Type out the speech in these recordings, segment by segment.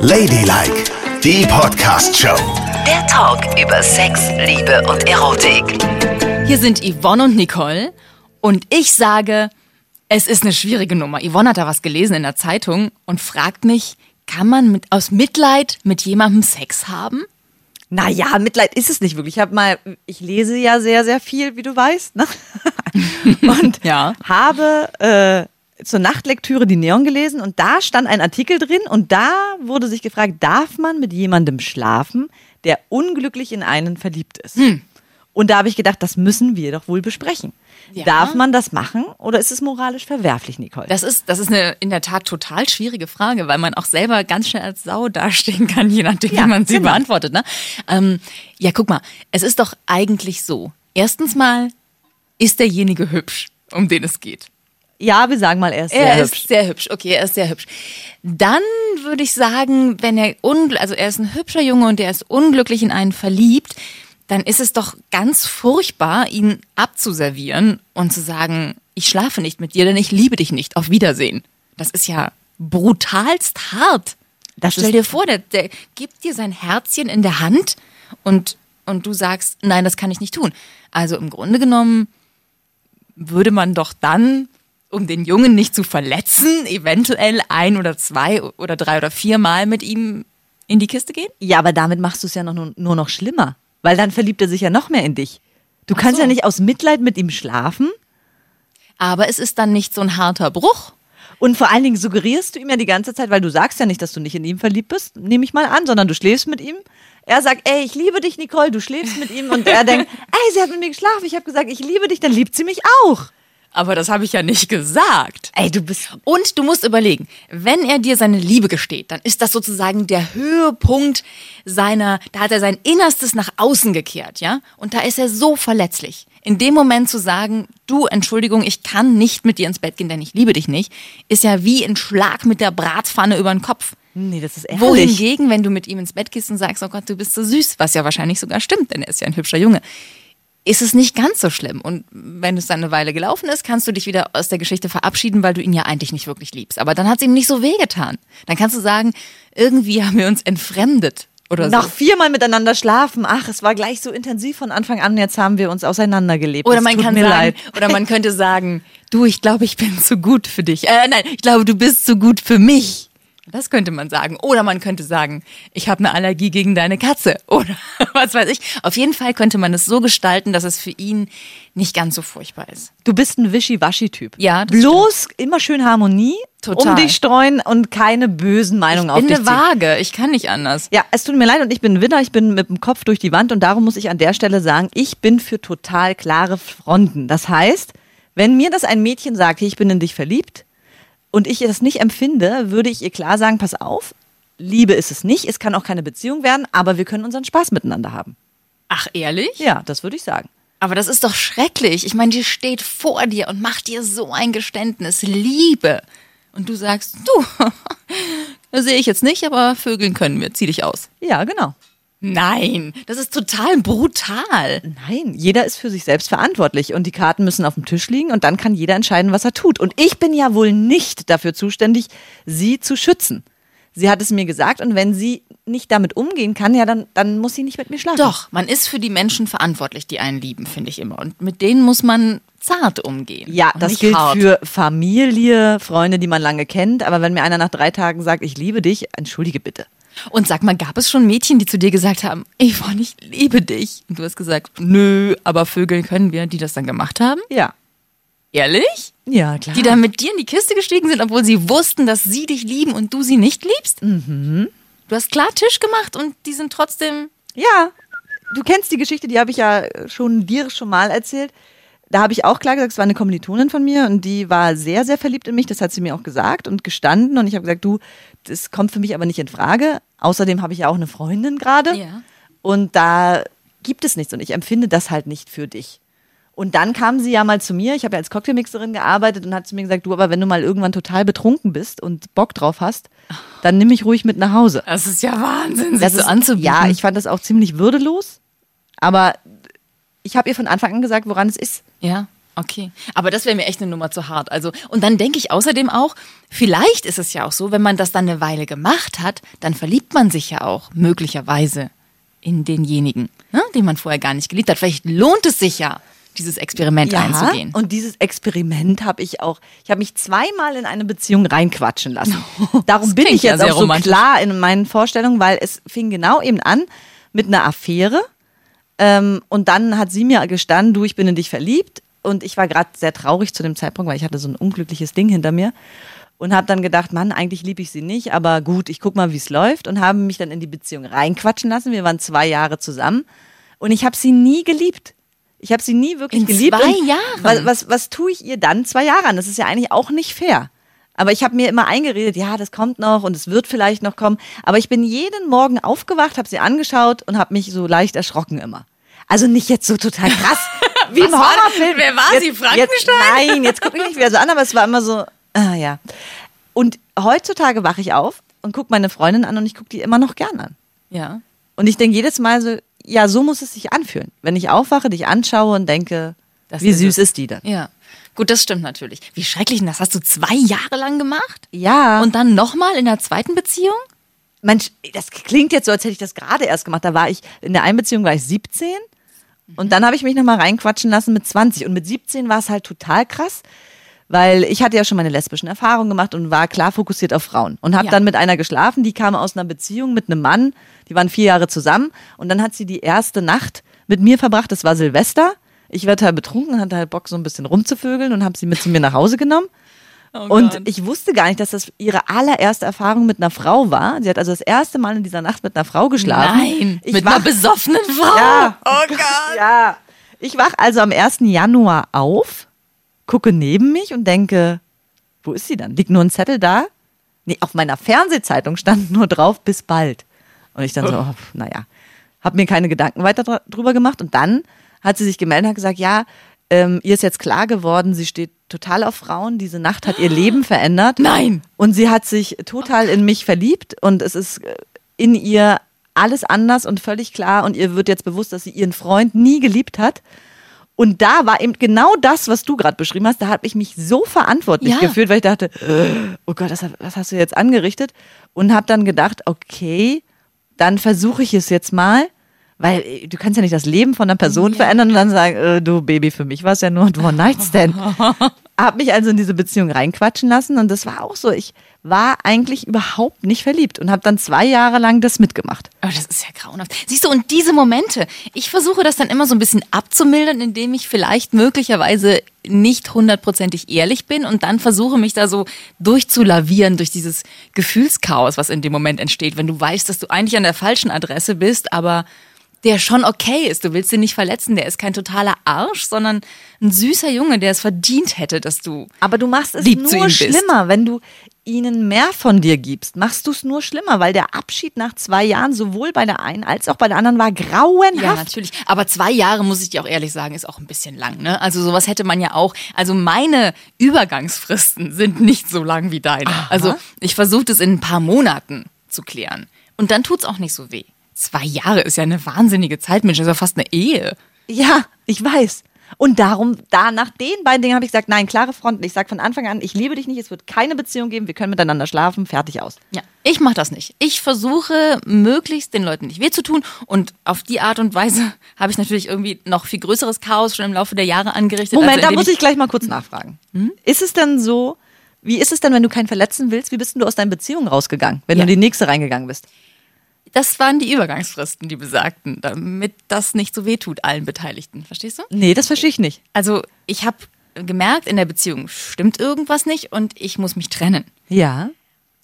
Ladylike, die Podcast-Show. Der Talk über Sex, Liebe und Erotik. Hier sind Yvonne und Nicole und ich sage, es ist eine schwierige Nummer. Yvonne hat da was gelesen in der Zeitung und fragt mich, kann man mit, aus Mitleid mit jemandem Sex haben? Naja, Mitleid ist es nicht wirklich. Ich habe mal, ich lese ja sehr, sehr viel, wie du weißt, ne? und Ja. habe äh, zur Nachtlektüre die Neon gelesen und da stand ein Artikel drin und da wurde sich gefragt, darf man mit jemandem schlafen, der unglücklich in einen verliebt ist? Hm. Und da habe ich gedacht, das müssen wir doch wohl besprechen. Ja. Darf man das machen oder ist es moralisch verwerflich, Nicole? Das ist, das ist eine in der Tat total schwierige Frage, weil man auch selber ganz schnell als Sau dastehen kann, je nachdem, Ja, wie man sie genau. beantwortet. Ne? Ähm, ja, guck mal, es ist doch eigentlich so. Erstens mal ist derjenige hübsch, um den es geht. Ja, wir sagen mal, er ist Er sehr ist hübsch. sehr hübsch, okay, er ist sehr hübsch. Dann würde ich sagen, wenn er ungl also er ist ein hübscher Junge und er ist unglücklich in einen verliebt, dann ist es doch ganz furchtbar, ihn abzuservieren und zu sagen, ich schlafe nicht mit dir, denn ich liebe dich nicht. Auf Wiedersehen. Das ist ja brutalst hart. Das Stell ist- dir vor, der, der gibt dir sein Herzchen in der Hand und, und du sagst, nein, das kann ich nicht tun. Also im Grunde genommen würde man doch dann, um den Jungen nicht zu verletzen, eventuell ein oder zwei oder drei oder vier Mal mit ihm in die Kiste gehen? Ja, aber damit machst du es ja noch, nur, noch schlimmer, weil dann verliebt er sich ja noch mehr in dich. Du kannst so. ja nicht aus Mitleid mit ihm schlafen Aber es ist dann nicht so ein harter Bruch. und vor allen Dingen suggerierst du ihm ja die ganze Zeit, weil du sagst ja nicht, dass du nicht in ihm verliebt bist, nehme ich mal an, sondern du schläfst mit ihm. Er sagt, ey, ich liebe dich, Nicole, du schläfst mit ihm und er denkt, ey, sie hat mit mir geschlafen, ich habe gesagt, ich liebe dich, dann liebt sie mich auch. Aber das habe ich ja nicht gesagt. Ey, du bist Und du musst überlegen, wenn er dir seine Liebe gesteht, dann ist das sozusagen der Höhepunkt seiner, da hat er sein Innerstes nach außen gekehrt, ja? Und da ist er so verletzlich. In dem Moment zu sagen, du, Entschuldigung, ich kann nicht mit dir ins Bett gehen, denn ich liebe dich nicht, ist ja wie ein Schlag mit der Bratpfanne über den Kopf. Nee, das ist ehrlich. Wohingegen, wenn du mit ihm ins Bett gehst und sagst, oh Gott, du bist so süß, was ja wahrscheinlich sogar stimmt, denn er ist ja ein hübscher Junge, ist es nicht ganz so schlimm. Und wenn es dann eine Weile gelaufen ist, kannst du dich wieder aus der Geschichte verabschieden, weil du ihn ja eigentlich nicht wirklich liebst. Aber dann hat es ihm nicht so wehgetan. Dann kannst du sagen, irgendwie haben wir uns entfremdet oder Noch so. viermal miteinander schlafen. Ach, es war gleich so intensiv von Anfang an. Jetzt haben wir uns auseinandergelebt. Oder man tut kann mir sagen, leid. oder man könnte sagen, du, ich glaube, ich bin zu gut für dich. Äh, nein, ich glaube, du bist zu gut für mich. Das könnte man sagen. Oder man könnte sagen, ich habe eine Allergie gegen deine Katze. Oder was weiß ich. Auf jeden Fall könnte man es so gestalten, dass es für ihn nicht ganz so furchtbar ist. Du bist ein Wischi-Waschi-Typ. Ja, das Bloß immer schön Harmonie Total. um dich streuen und keine bösen Meinungen Ich auf bin dich eine ziehen. Waage. Ich kann nicht anders. Ja, es tut mir leid und ich bin ein Widder, ich bin mit dem Kopf durch die Wand und darum muss ich an der Stelle sagen, ich bin für total klare Fronten. Das heißt, wenn mir das ein Mädchen sagt, ich bin in dich verliebt und ich das nicht empfinde, würde ich ihr klar sagen, pass auf, Liebe ist es nicht, es kann auch keine Beziehung werden, aber wir können unseren Spaß miteinander haben. Ach, ehrlich? Ja, das würde ich sagen. Aber das ist doch schrecklich. Ich meine, die steht vor dir und macht dir so ein Geständnis. Liebe. Und du sagst, du, sehe ich jetzt nicht, aber Vögeln können wir. Zieh dich aus. Ja, genau. Nein, das ist total brutal. Nein, jeder ist für sich selbst verantwortlich und die Karten müssen auf dem Tisch liegen und dann kann jeder entscheiden, was er tut. Und ich bin ja wohl nicht dafür zuständig, sie zu schützen. Sie hat es mir gesagt und wenn sie nicht damit umgehen kann, ja, dann, dann muss sie nicht mit mir schlafen. Doch, man ist für die Menschen verantwortlich, die einen lieben, finde ich immer. Und mit denen muss man zart umgehen. Ja, das gilt hart. für Familie, Freunde, die man lange kennt. Aber wenn mir einer nach drei Tagen sagt, ich liebe dich, entschuldige bitte. Und sag mal, gab es schon Mädchen, die zu dir gesagt haben, Yvonne, ich liebe dich? Und du hast gesagt, nö, aber Vögeln können wir, die das dann gemacht haben? Ja. Ehrlich? Ja, klar. Die dann mit dir in die Kiste gestiegen sind, obwohl sie wussten, dass sie dich lieben und du sie nicht liebst? Mhm. Du hast klar Tisch gemacht und die sind trotzdem. Ja, du kennst die Geschichte, die habe ich ja schon dir schon mal erzählt. Da habe ich auch klar gesagt, es war eine Kommilitonin von mir und die war sehr, sehr verliebt in mich. Das hat sie mir auch gesagt und gestanden. Und ich habe gesagt, du, das kommt für mich aber nicht in Frage. Außerdem habe ich ja auch eine Freundin gerade. Ja. Und da gibt es nichts und ich empfinde das halt nicht für dich. Und dann kam sie ja mal zu mir, ich habe ja als Cocktailmixerin gearbeitet und hat zu mir gesagt, du, aber wenn du mal irgendwann total betrunken bist und Bock drauf hast, dann nimm mich ruhig mit nach Hause. Das ist ja Wahnsinn, sich Das so ist, anzubieten. Ja, ich fand das auch ziemlich würdelos, aber ich habe ihr von Anfang an gesagt, woran es ist. Ja. Okay, aber das wäre mir echt eine Nummer zu hart. Also und dann denke ich außerdem auch, vielleicht ist es ja auch so, wenn man das dann eine Weile gemacht hat, dann verliebt man sich ja auch möglicherweise in denjenigen, ne, den man vorher gar nicht geliebt hat. Vielleicht lohnt es sich ja, dieses Experiment einzugehen. Und dieses Experiment habe ich auch. Ich habe mich zweimal in eine Beziehung reinquatschen lassen. Darum bin ich ja jetzt auch so romantisch. klar in meinen Vorstellungen, weil es fing genau eben an mit einer Affäre. Ähm, und dann hat sie mir gestanden, du, ich bin in dich verliebt. Und ich war gerade sehr traurig zu dem Zeitpunkt, weil ich hatte so ein unglückliches Ding hinter mir. Und habe dann gedacht, Mann, eigentlich liebe ich sie nicht, aber gut, ich guck mal, wie es läuft. Und habe mich dann in die Beziehung reinquatschen lassen. Wir waren zwei Jahre zusammen. Und ich habe sie nie geliebt. Ich habe sie nie wirklich In geliebt. zwei Und Jahren? Was, was, was tue ich ihr dann zwei Jahre an? Das ist ja eigentlich auch nicht fair. Aber ich habe mir immer eingeredet, ja, das kommt noch und es wird vielleicht noch kommen. Aber ich bin jeden Morgen aufgewacht, habe sie angeschaut und habe mich so leicht erschrocken immer. Also nicht jetzt so total krass, wie im Horrorfilm. wer war jetzt, sie, Frankenstein? Jetzt, nein, jetzt gucke ich nicht wieder so an, aber es war immer so, ah ja. Und heutzutage wache ich auf und gucke meine Freundin an und ich gucke die immer noch gern an. ja. Und ich denke jedes Mal so, ja, so muss es sich anfühlen. Wenn ich aufwache, dich anschaue und denke, Das wie süß es. ist die denn? Ja. Gut, das stimmt natürlich. Wie schrecklich, denn das hast du zwei Jahre lang gemacht? Ja. Und dann nochmal in der zweiten Beziehung? Mensch, das klingt jetzt so, als hätte ich das gerade erst gemacht. Da war ich, in der Einbeziehung war ich 17 und dann habe ich mich nochmal reinquatschen lassen mit 20. Und mit 17 war es halt total krass, weil ich hatte ja schon meine lesbischen Erfahrungen gemacht und war klar fokussiert auf Frauen. Und habe Ja. dann mit einer geschlafen, die kam aus einer Beziehung mit einem Mann, die waren vier Jahre zusammen und dann hat sie die erste Nacht mit mir verbracht, das war Silvester. Ich war total betrunken, hatte halt Bock, so ein bisschen rumzufögeln und habe sie mit zu mir nach Hause genommen. Und ich wusste gar nicht, dass das ihre allererste Erfahrung mit einer Frau war. Sie hat also das erste Mal in dieser Nacht mit einer Frau geschlafen. Nein, ich mit wach- einer besoffenen Frau. Ja. Oh Gott. Ja. Ich wach also am 1. Januar auf, gucke neben mich und denke, wo ist sie dann? Liegt nur ein Zettel da? Nee, auf meiner Fernsehzeitung stand nur drauf, bis bald. Und ich dann so, oh, naja, hab mir keine Gedanken weiter dr- drüber gemacht. Und dann hat sie sich gemeldet und hat gesagt, ja, ähm, ihr ist jetzt klar geworden, sie steht total auf Frauen. Diese Nacht hat ihr Leben verändert. Nein. Und sie hat sich total in mich verliebt und es ist äh, in ihr alles anders und völlig klar und ihr wird jetzt bewusst, dass sie ihren Freund nie geliebt hat. Und da war eben genau das, was du gerade beschrieben hast. Da habe ich mich so verantwortlich Ja. gefühlt, weil ich dachte, oh Gott, das, was hast du jetzt angerichtet? Und habe dann gedacht, okay, dann versuche ich es jetzt mal, weil äh, du kannst ja nicht das Leben von einer Person verändern und dann sagen, äh, du Baby, für mich war es ja nur ein One-Night-Stand. Hab mich also in diese Beziehung reinquatschen lassen und das war auch so. Ich war eigentlich überhaupt nicht verliebt und habe dann zwei Jahre lang das mitgemacht. Oh, das ist ja grauenhaft. Siehst du, und diese Momente, ich versuche das dann immer so ein bisschen abzumildern, indem ich vielleicht möglicherweise nicht hundertprozentig ehrlich bin und dann versuche mich da so durchzulavieren durch dieses Gefühlschaos, was in dem Moment entsteht, wenn du weißt, dass du eigentlich an der falschen Adresse bist, aber der schon okay ist. Du willst ihn nicht verletzen, der ist kein totaler Arsch, sondern ein süßer Junge, der es verdient hätte, dass du. Aber du machst es nur bist. schlimmer, wenn du ihnen mehr von dir gibst. Machst du es nur schlimmer, weil der Abschied nach zwei Jahren sowohl bei der einen als auch bei der anderen war grauenhaft. Ja, natürlich. Aber zwei Jahre, muss ich dir auch ehrlich sagen, ist auch ein bisschen lang. Ne? Also sowas hätte man ja auch. Also meine Übergangsfristen sind nicht so lang wie deine. Also ich versuche das in ein paar Monaten zu klären. Und dann tut's auch nicht so weh. Zwei Jahre ist ja eine wahnsinnige Zeit, Mensch. Das ist ja fast eine Ehe. Ja, ich weiß. Und darum, da nach den beiden Dingen habe ich gesagt, nein, klare Fronten. Ich sage von Anfang an, ich liebe dich nicht, es wird keine Beziehung geben, wir können miteinander schlafen, fertig aus. Ja, ich mache das nicht. Ich versuche möglichst den Leuten nicht weh zu tun und auf die Art und Weise habe ich natürlich irgendwie noch viel größeres Chaos schon im Laufe der Jahre angerichtet. Moment, also da muss ich gleich mal kurz nachfragen. Ist es denn so, wie ist es denn, wenn du keinen verletzen willst? Wie bist denn du aus deinen Beziehungen rausgegangen, wenn Ja. du in die nächste reingegangen bist? Das waren die Übergangsfristen, die besagten, damit das nicht so weh tut allen Beteiligten. Verstehst du? Nee, das verstehe ich nicht. Also ich habe gemerkt, in der Beziehung stimmt irgendwas nicht und ich muss mich trennen. Ja.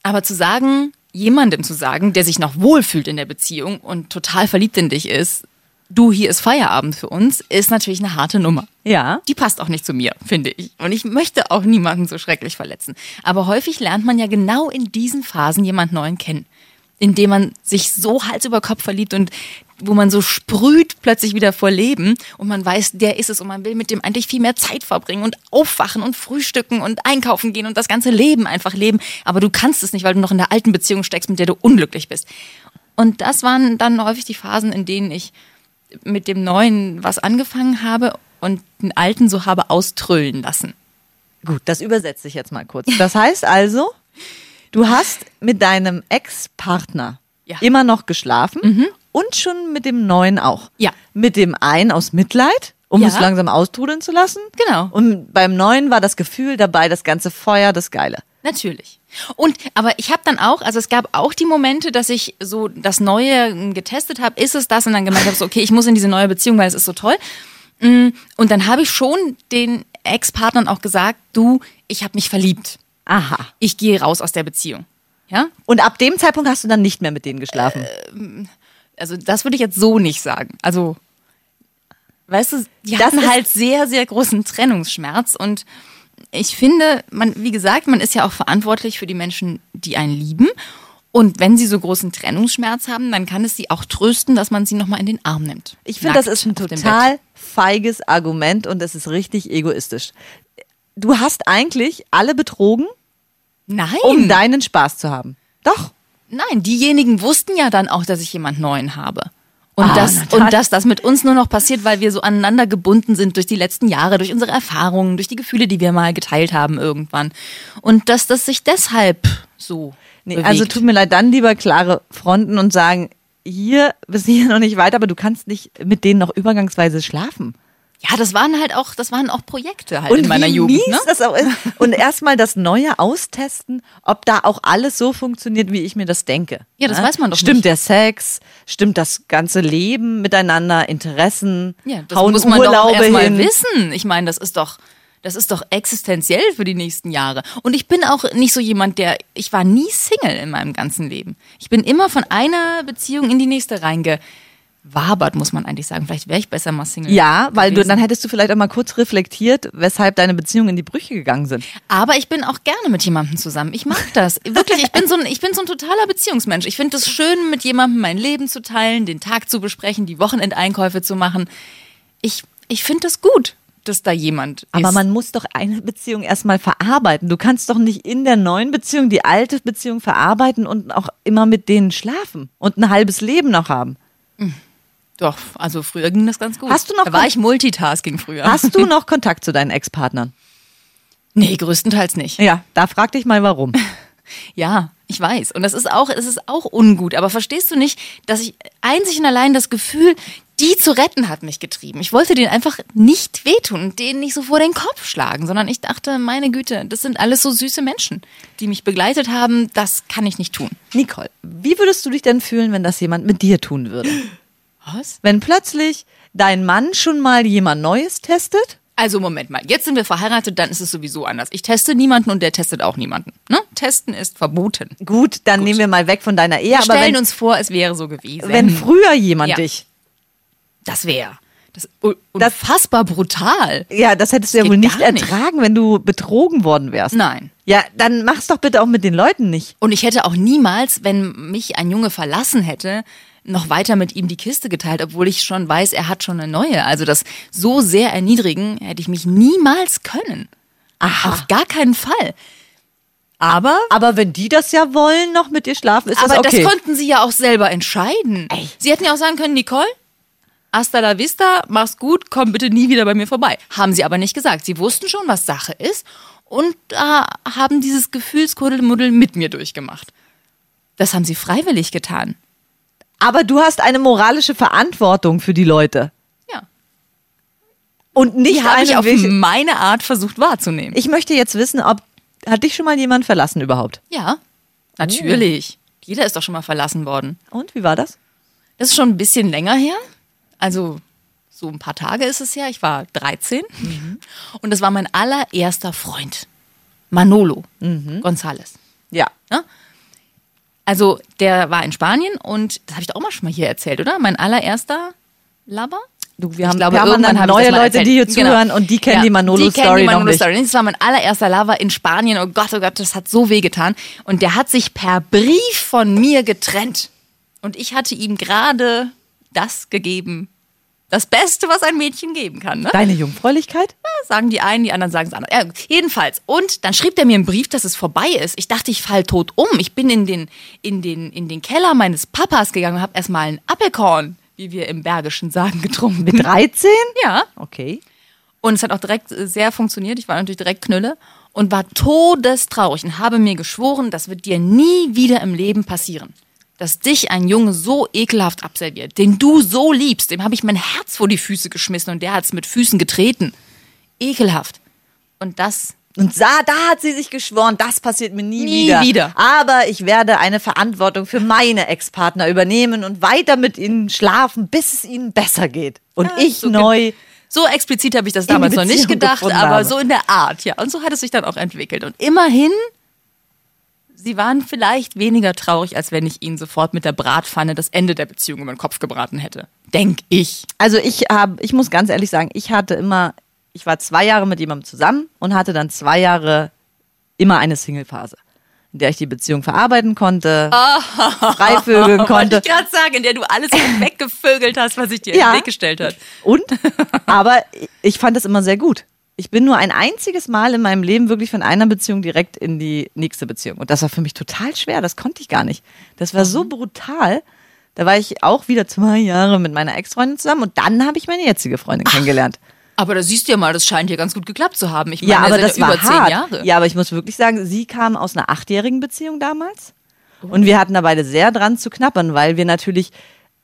Aber zu sagen, jemandem zu sagen, der sich noch wohlfühlt in der Beziehung und total verliebt in dich ist, du, hier ist Feierabend für uns, ist natürlich eine harte Nummer. Ja. Die passt auch nicht zu mir, finde ich. Und ich möchte auch niemanden so schrecklich verletzen. Aber häufig lernt man ja genau in diesen Phasen jemand Neuen kennen. Indem man sich so Hals über Kopf verliebt und wo man so sprüht plötzlich wieder vor Leben und man weiß, der ist es und man will mit dem eigentlich viel mehr Zeit verbringen und aufwachen und frühstücken und einkaufen gehen und das ganze Leben einfach leben. Aber du kannst es nicht, weil du noch in der alten Beziehung steckst, mit der du unglücklich bist. Und das waren dann häufig die Phasen, in denen ich mit dem Neuen was angefangen habe und den alten so habe austrüllen lassen. Gut, das übersetze ich jetzt mal kurz. Das heißt also, du hast mit deinem Ex-Partner Ja. immer noch geschlafen und schon mit dem neuen auch. Ja. Mit dem einen aus Mitleid, um Ja. es langsam austrudeln zu lassen. Genau. Und beim neuen war das Gefühl dabei, das ganze Feuer, das Geile. Natürlich. Und aber ich habe dann auch, also es gab auch die Momente, dass ich so das Neue ähm, getestet habe, ist es das und dann gemeint habe, so, okay, ich muss in diese neue Beziehung, weil es ist so toll. Mm, Und dann habe ich schon den Ex-Partnern auch gesagt, du, ich habe mich verliebt. Aha. Ich gehe raus aus der Beziehung. Ja? Und ab dem Zeitpunkt hast du dann nicht mehr mit denen geschlafen. Äh, Also das würde ich jetzt so nicht sagen. Also, weißt du, die Das hatten ist- halt sehr, sehr großen Trennungsschmerz und ich finde, man, wie gesagt, man ist ja auch verantwortlich für die Menschen, die einen lieben. Und wenn sie so großen Trennungsschmerz haben, dann kann es sie auch trösten, dass man sie nochmal in den Arm nimmt. Ich finde, das ist ein total feiges Argument und es ist richtig egoistisch. Du hast eigentlich alle betrogen, Nein, um deinen Spaß zu haben. Doch. nein, diejenigen wussten ja dann auch, dass ich jemand Neuen habe. Und, Ah, das, und dass das mit uns nur noch passiert, weil wir so aneinander gebunden sind durch die letzten Jahre, durch unsere Erfahrungen, durch die Gefühle, die wir mal geteilt haben irgendwann. Und dass das sich deshalb so. Nee, bewegt. also tut mir leid, dann lieber klare Fronten und sagen, hier bis hier noch nicht weiter, aber du kannst nicht mit denen noch übergangsweise schlafen. Ja, das waren halt auch, das waren auch Projekte halt in meiner Jugend. Ne? das auch ist. Und erstmal das Neue austesten, ob da auch alles so funktioniert, wie ich mir das denke. Ja, das weiß man doch Stimmt nicht. der Sex? Stimmt das ganze Leben miteinander? Interessen? Ja, das hauen muss man doch Urlaube erstmal hin? wissen. Ich meine, das ist doch, das ist doch existenziell für die nächsten Jahre. Und ich bin auch nicht so jemand, der, ich war nie Single in meinem ganzen Leben. Ich bin immer von einer Beziehung in die nächste reingewabert, muss man eigentlich sagen. Vielleicht wäre ich besser mal Single. Ja, weil du, gewesen. dann hättest du vielleicht auch mal kurz reflektiert, weshalb deine Beziehungen in die Brüche gegangen sind. Aber ich bin auch gerne mit jemandem zusammen. Ich mag das. Wirklich, ich bin so ein, ich bin so ein totaler Beziehungsmensch. Ich finde es schön, mit jemandem mein Leben zu teilen, den Tag zu besprechen, die Wochenendeinkäufe zu machen. Ich, ich finde das gut, dass da jemand Aber ist. man muss doch eine Beziehung erstmal verarbeiten. Du kannst doch nicht in der neuen Beziehung die alte Beziehung verarbeiten und auch immer mit denen schlafen und ein halbes Leben noch haben. Doch, also früher ging das ganz gut. Hast du noch Da war ich Multitasking früher. Hast du noch Kontakt zu deinen Ex-Partnern? Nee, größtenteils nicht. Ja, da frag dich mal warum. Ja, ich weiß. Und das ist auch, es ist auch ungut. Aber verstehst du nicht, dass ich einzig und allein das Gefühl, die zu retten hat mich getrieben. Ich wollte denen einfach nicht wehtun und denen nicht so vor den Kopf schlagen, sondern ich dachte, meine Güte, das sind alles so süße Menschen, die mich begleitet haben. Das kann ich nicht tun. Nicole, wie würdest du dich denn fühlen, wenn das jemand mit dir tun würde? Was? Wenn plötzlich dein Mann schon mal jemand Neues testet? Also Moment mal, jetzt sind wir verheiratet, dann ist es sowieso anders. Ich teste niemanden und der testet auch niemanden. Ne? Testen ist verboten. Gut, dann nehmen wir mal weg von deiner Ehe. Wir aber stellen wenn, uns vor, es wäre so gewesen. wenn früher jemand Ja. dich, das wäre das unfassbar brutal. ja, das hättest du ja wohl nicht nicht. ertragen, wenn du betrogen worden wärst. Nein. Ja, dann mach's doch bitte auch mit den Leuten nicht. Und ich hätte auch niemals, wenn mich ein Junge verlassen hätte, noch weiter mit ihm die Kiste geteilt, obwohl ich schon weiß, er hat schon eine neue. Also das so sehr erniedrigen hätte ich mich niemals können. Aha. Auf gar keinen Fall. Aber, Aber wenn die das ja wollen, noch mit dir schlafen, ist aber das okay. das konnten sie ja auch selber entscheiden. Ey. Sie hätten ja auch sagen können, Nicole, hasta la vista, mach's gut, komm bitte nie wieder bei mir vorbei. Haben sie aber nicht gesagt. Sie wussten schon, was Sache ist und äh, haben dieses Gefühlskuddelmuddel mit mir durchgemacht. Das haben sie freiwillig getan. Aber du hast eine moralische Verantwortung für die Leute. Ja. Und nicht Die habe ich auf welche- meine Art versucht wahrzunehmen. Ich möchte jetzt wissen, ob hat dich schon mal jemand verlassen überhaupt? ja, natürlich. Jeder ist doch schon mal verlassen worden. Und wie war das? Das ist schon ein bisschen länger her. Also so ein paar Tage ist es her. Ich war 13 und das war mein allererster Freund. Manolo González. Ja. Also der war in Spanien und das habe ich doch auch mal schon mal hier erzählt, oder? Mein allererster Lover. Du, wir Ich haben glaube, permanent neue Leute, die hier Genau. zuhören und die kennen Ja, die Manolo-Story die noch Manolo nicht. Story. Das war mein allererster Lover in Spanien. Oh Gott, oh Gott, das hat so wehgetan. Und der hat sich per Brief von mir getrennt. Und ich hatte ihm gerade das gegeben. Das Beste, was ein Mädchen geben kann. Ne? Deine Jungfräulichkeit? Sagen die einen, die anderen sagen es anders. Ja, jedenfalls. Und dann schrieb er mir einen Brief, dass es vorbei ist. Ich dachte, ich fall tot um. Ich bin in den, in den, in den Keller meines Papas gegangen und habe erstmal einen Appelkorn, wie wir im Bergischen sagen, getrunken. Mit 13? Ja. Okay. Und es hat auch direkt äh, sehr funktioniert. Ich war natürlich direkt Knülle und war todestraurig und habe mir geschworen, das wird dir nie wieder im Leben passieren. Dass dich ein Junge so ekelhaft abserviert, den du so liebst, dem habe ich mein Herz vor die Füße geschmissen und der hat es mit Füßen getreten. Ekelhaft. Und das Und da, da hat sie sich geschworen, das passiert mir nie, Nie wieder. wieder. Aber ich werde eine Verantwortung für meine Ex-Partner übernehmen und weiter mit ihnen schlafen, bis es ihnen besser geht. Und Ja, ich so neu. So explizit habe ich das damals noch nicht gedacht, aber so in der Art, ja. Und so hat es sich dann auch entwickelt. Und immerhin, sie waren vielleicht weniger traurig, als wenn ich ihnen sofort mit der Bratpfanne das Ende der Beziehung über den Kopf gebraten hätte. Denk ich. Also ich habe, ich muss ganz ehrlich sagen, ich hatte immer, ich war zwei Jahre mit jemandem zusammen und hatte dann zwei Jahre immer eine Single-Phase, in der ich die Beziehung verarbeiten konnte, freivögeln Wollte konnte. ich gerade sagen, in der du alles weggevögelt hast, was ich dir Ja. in den Weg gestellt hat. Und? Aber ich fand das immer sehr gut. Ich bin nur ein einziges Mal in meinem Leben wirklich von einer Beziehung direkt in die nächste Beziehung. Und das war für mich total schwer. Das konnte ich gar nicht. Das war so brutal. Da war ich auch wieder zwei Jahre mit meiner Ex-Freundin zusammen und dann habe ich meine jetzige Freundin kennengelernt. Aber da siehst du ja mal, das scheint dir ganz gut geklappt zu haben. Ich meine, Ja, aber das war über zehn hart. Jahre. Ja, aber ich muss wirklich sagen, sie kam aus einer achtjährigen Beziehung damals. Und wir hatten da beide sehr dran zu knappern, weil wir natürlich,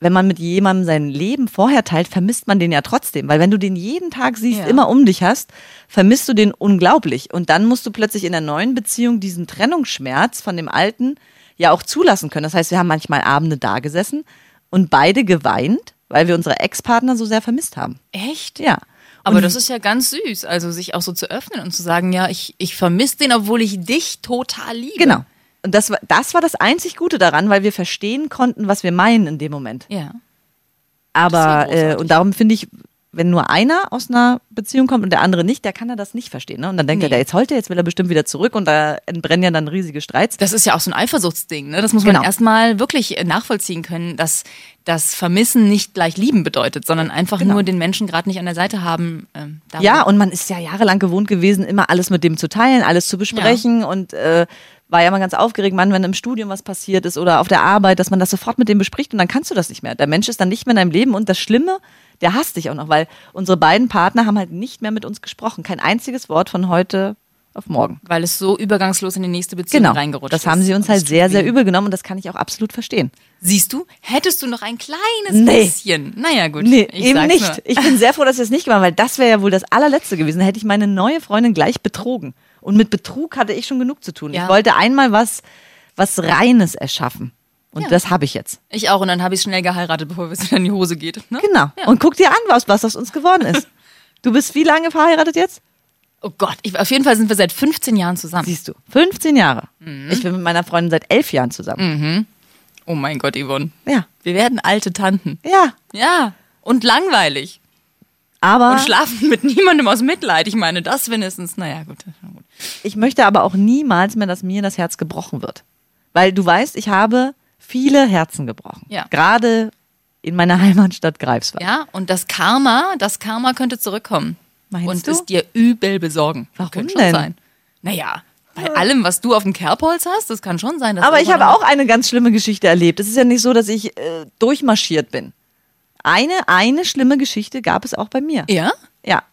wenn man mit jemandem sein Leben vorher teilt, vermisst man den ja trotzdem. Weil wenn du den jeden Tag siehst, Ja. immer um dich hast, vermisst du den unglaublich. Und dann musst du plötzlich in der neuen Beziehung diesen Trennungsschmerz von dem alten ja auch zulassen können. Das heißt, wir haben manchmal Abende da gesessen und beide geweint, weil wir unsere Ex-Partner so sehr vermisst haben. Echt? Ja. Aber Und das ist ja ganz süß, also sich auch so zu öffnen und zu sagen, ja, ich, ich vermisse den, obwohl ich dich total liebe. Genau. Und das war, das war das einzig Gute daran, weil wir verstehen konnten, was wir meinen in dem Moment. Ja. Aber, ja äh, und darum finde ich, wenn nur einer aus einer Beziehung kommt und der andere nicht, der kann er das nicht verstehen. Ne? Und dann denkt Nee. er, der jetzt heult er, jetzt will er bestimmt wieder zurück und da entbrennen ja dann riesige Streits. Das ist ja auch so ein Eifersuchtsding, ne? Das muss man Genau. erstmal wirklich äh, nachvollziehen können, dass das Vermissen nicht gleich lieben bedeutet, sondern einfach Genau. nur den Menschen gerade nicht an der Seite haben. Ähm, Ja, und man ist ja jahrelang gewohnt gewesen, immer alles mit dem zu teilen, alles zu besprechen und äh, war ja immer ganz aufgeregt, Mann, wenn im Studium was passiert ist oder auf der Arbeit, dass man das sofort mit dem bespricht und dann kannst du das nicht mehr. Der Mensch ist dann nicht mehr in deinem Leben und das Schlimme, der hasst dich auch noch, weil unsere beiden Partner haben halt nicht mehr mit uns gesprochen. Kein einziges Wort von heute auf morgen. weil es so übergangslos in die nächste Beziehung Genau. reingerutscht Das ist. haben sie uns halt sehr, sehr übel genommen und das kann ich auch absolut verstehen. Siehst du, hättest du noch ein kleines Nee. bisschen. Naja, gut. Nee, eben nicht. nur. Ich bin sehr froh, dass wir es nicht gemacht haben, weil das wäre ja wohl das allerletzte gewesen. Da hätte ich meine neue Freundin gleich betrogen. Und mit Betrug hatte ich schon genug zu tun. Ja. Ich wollte einmal was, was Reines erschaffen. Und Ja. das habe ich jetzt. Ich auch und dann habe ich schnell geheiratet, bevor es wieder in die Hose geht. Ne? Genau. Ja. Und guck dir an, was, was aus uns geworden ist. Du bist wie lange verheiratet jetzt? Oh Gott, ich, auf jeden Fall sind wir seit 15 Jahren zusammen. Siehst du, 15 Jahre. Mhm. Ich bin mit meiner Freundin seit elf Jahren zusammen. Oh mein Gott, Yvonne. Ja. Wir werden alte Tanten. Ja. Ja, und langweilig. Aber Und schlafen mit niemandem aus Mitleid. Ich meine, das wenigstens. Naja, gut. ich möchte aber auch niemals mehr, dass mir das Herz gebrochen wird. Weil du weißt, ich habe viele Herzen gebrochen. Ja. Gerade in meiner Heimatstadt Greifswald. Ja, und das Karma, das Karma könnte zurückkommen. Meinst und du? es dir übel besorgen. Warum könnte schon denn? sein. Naja, bei allem, was du auf dem Kerbholz hast, das kann schon sein. Dass Aber ich habe auch eine ganz schlimme Geschichte erlebt. Es ist ja nicht so, dass ich äh, durchmarschiert bin. Eine, eine schlimme Geschichte gab es auch bei mir. Ja? Ja.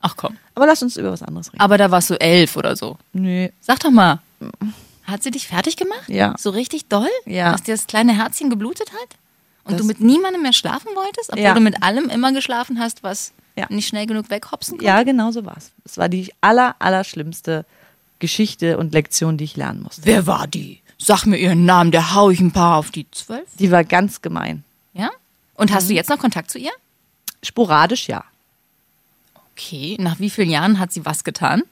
Ach komm. Aber lass uns über was anderes reden. Aber da warst du elf oder so. Nö. Sag doch mal. Hat sie dich fertig gemacht? Ja. So richtig doll? Ja. Dass dir das kleine Herzchen geblutet hat? Und Das- du mit niemandem mehr schlafen wolltest? Obwohl Ja. du mit allem immer geschlafen hast, was Ja. nicht schnell genug weghopsen konnte? Ja, genau so war es. Es war die aller, aller schlimmste Geschichte und Lektion, die ich lernen musste. Wer war die? Sag mir ihren Namen, der hau ich ein paar auf die zwölf. Die war ganz gemein. Ja? Und Mhm. hast du jetzt noch Kontakt zu ihr? Sporadisch ja. Okay. Nach wie vielen Jahren hat sie was getan?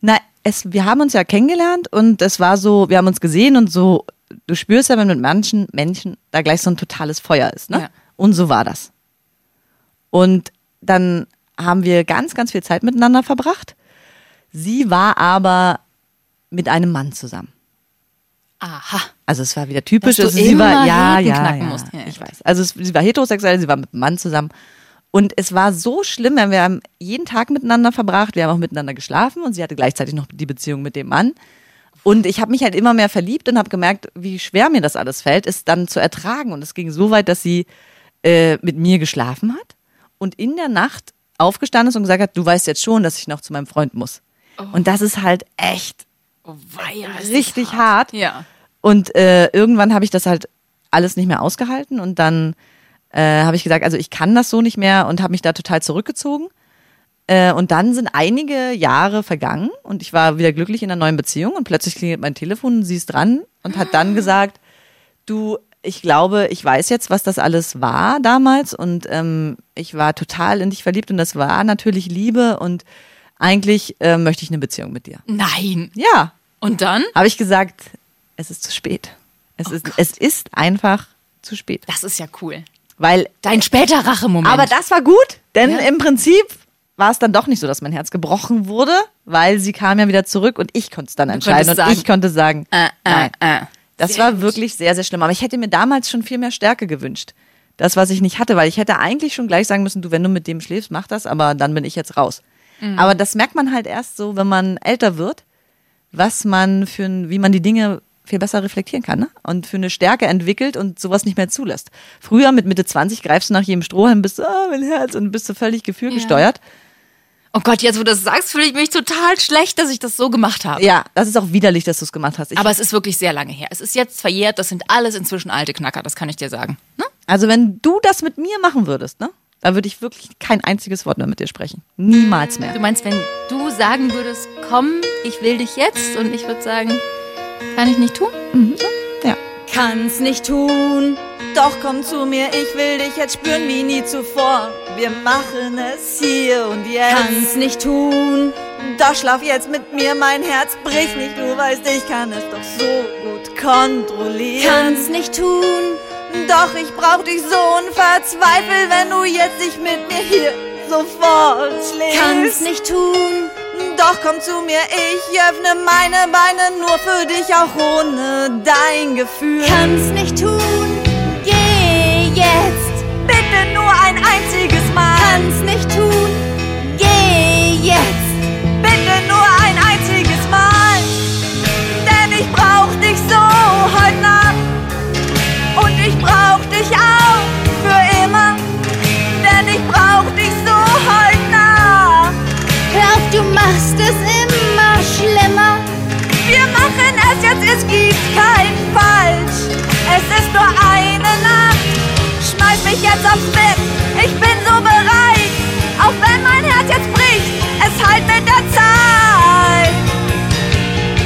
Na, es, wir haben uns ja kennengelernt und es war so, wir haben uns gesehen und so, du spürst ja, wenn mit manchen Menschen da gleich so ein totales Feuer ist, ne? Ja. Und so war das. Und dann haben wir ganz, ganz viel Zeit miteinander verbracht. Sie war aber mit einem Mann zusammen. Aha. Also es war wieder typisch. Dass also sie war, ja, ja, knacken ja, musst. Ja, ich weiß. Also es, sie war heterosexuell, sie war mit einem Mann zusammen. Und es war so schlimm, weil wir haben jeden Tag miteinander verbracht, wir haben auch miteinander geschlafen und sie hatte gleichzeitig noch die Beziehung mit dem Mann. Und ich habe mich halt immer mehr verliebt und habe gemerkt, wie schwer mir das alles fällt, es dann zu ertragen. Und es ging so weit, dass sie äh, mit mir geschlafen hat und in der Nacht aufgestanden ist und gesagt hat, du weißt jetzt schon, dass ich noch zu meinem Freund muss. Und das ist halt echt Oh, weia, richtig hart. Ja. Und äh, irgendwann habe ich das halt alles nicht mehr ausgehalten und dann äh, habe ich gesagt, also ich kann das so nicht mehr und habe mich da total zurückgezogen. Äh, und dann sind einige Jahre vergangen und ich war wieder glücklich in einer neuen Beziehung und plötzlich klingelt mein Telefon und sie ist dran und hat dann gesagt, du, ich glaube, ich weiß jetzt, was das alles war damals und ähm, ich war total in dich verliebt und das war natürlich Liebe und eigentlich äh, möchte ich eine Beziehung mit dir. Nein. Ja, Und dann? habe ich gesagt, es ist zu spät. Es, ist, es ist einfach zu spät. Das ist ja cool. Weil, Dein später Rachemoment. aber das war gut, denn Ja. im Prinzip war es dann doch nicht so, dass mein Herz gebrochen wurde, weil sie kam ja wieder zurück und ich konnte es dann entscheiden und sagen, ich konnte sagen, äh, nein. äh. Das Sehr war gut. wirklich sehr, sehr schlimm. Aber ich hätte mir damals schon viel mehr Stärke gewünscht. Das, was ich nicht hatte, weil ich hätte eigentlich schon gleich sagen müssen, du, wenn du mit dem schläfst, mach das, aber dann bin ich jetzt raus. Mhm. Aber das merkt man halt erst so, wenn man älter wird, was man für ein, wie man die Dinge viel besser reflektieren kann ne? und für eine Stärke entwickelt und sowas nicht mehr zulässt. Früher mit Mitte 20 greifst du nach jedem Strohhalm, bist, ah, mein Herz und bist du völlig gefühlgesteuert. Oh Gott, jetzt wo du das sagst, fühle ich mich total schlecht, dass ich das so gemacht habe. Ja, das ist auch widerlich, dass du es gemacht hast. Ich, Aber es ist wirklich sehr lange her. Es ist jetzt verjährt, das sind alles inzwischen alte Knacker, das kann ich dir sagen. Ne? also wenn du das mit mir machen würdest, ne, da würde ich wirklich kein einziges Wort mehr mit dir sprechen. Niemals mehr. Du meinst, wenn du sagen würdest, komm, ich will dich jetzt und ich würde sagen, kann ich nicht tun? Ja. Kann's nicht tun. Doch komm zu mir, ich will dich jetzt spüren wie nie zuvor. Wir machen es hier und jetzt. Kann's nicht tun. Doch schlaf jetzt mit mir, mein Herz bricht nicht. Du weißt, ich kann es doch so gut kontrollieren. Kann's nicht tun. Doch ich brauch dich so unverzweifelt, wenn du jetzt nicht mit mir hier sofort schläfst. Kann's nicht tun. Doch komm zu mir, ich öffne meine Beine nur für dich, auch ohne dein Gefühl. Kann's nicht tun. Mich jetzt aufs Bett, ich bin so bereit. Auch wenn mein Herz jetzt bricht, es halt mit der Zeit.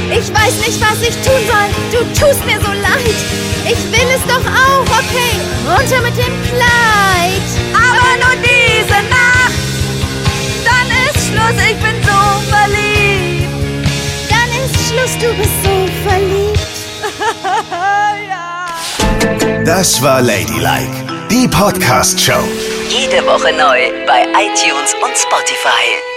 Ich weiß nicht, was ich tun soll. Du tust mir so leid. Ich will es doch auch, okay. Runter mit dem Kleid. Aber nur diese Nacht, dann ist Schluss, ich bin so verliebt. Dann ist Schluss, du bist so verliebt. Das war Ladylike, die Podcast-Show. Jede Woche neu bei iTunes und Spotify.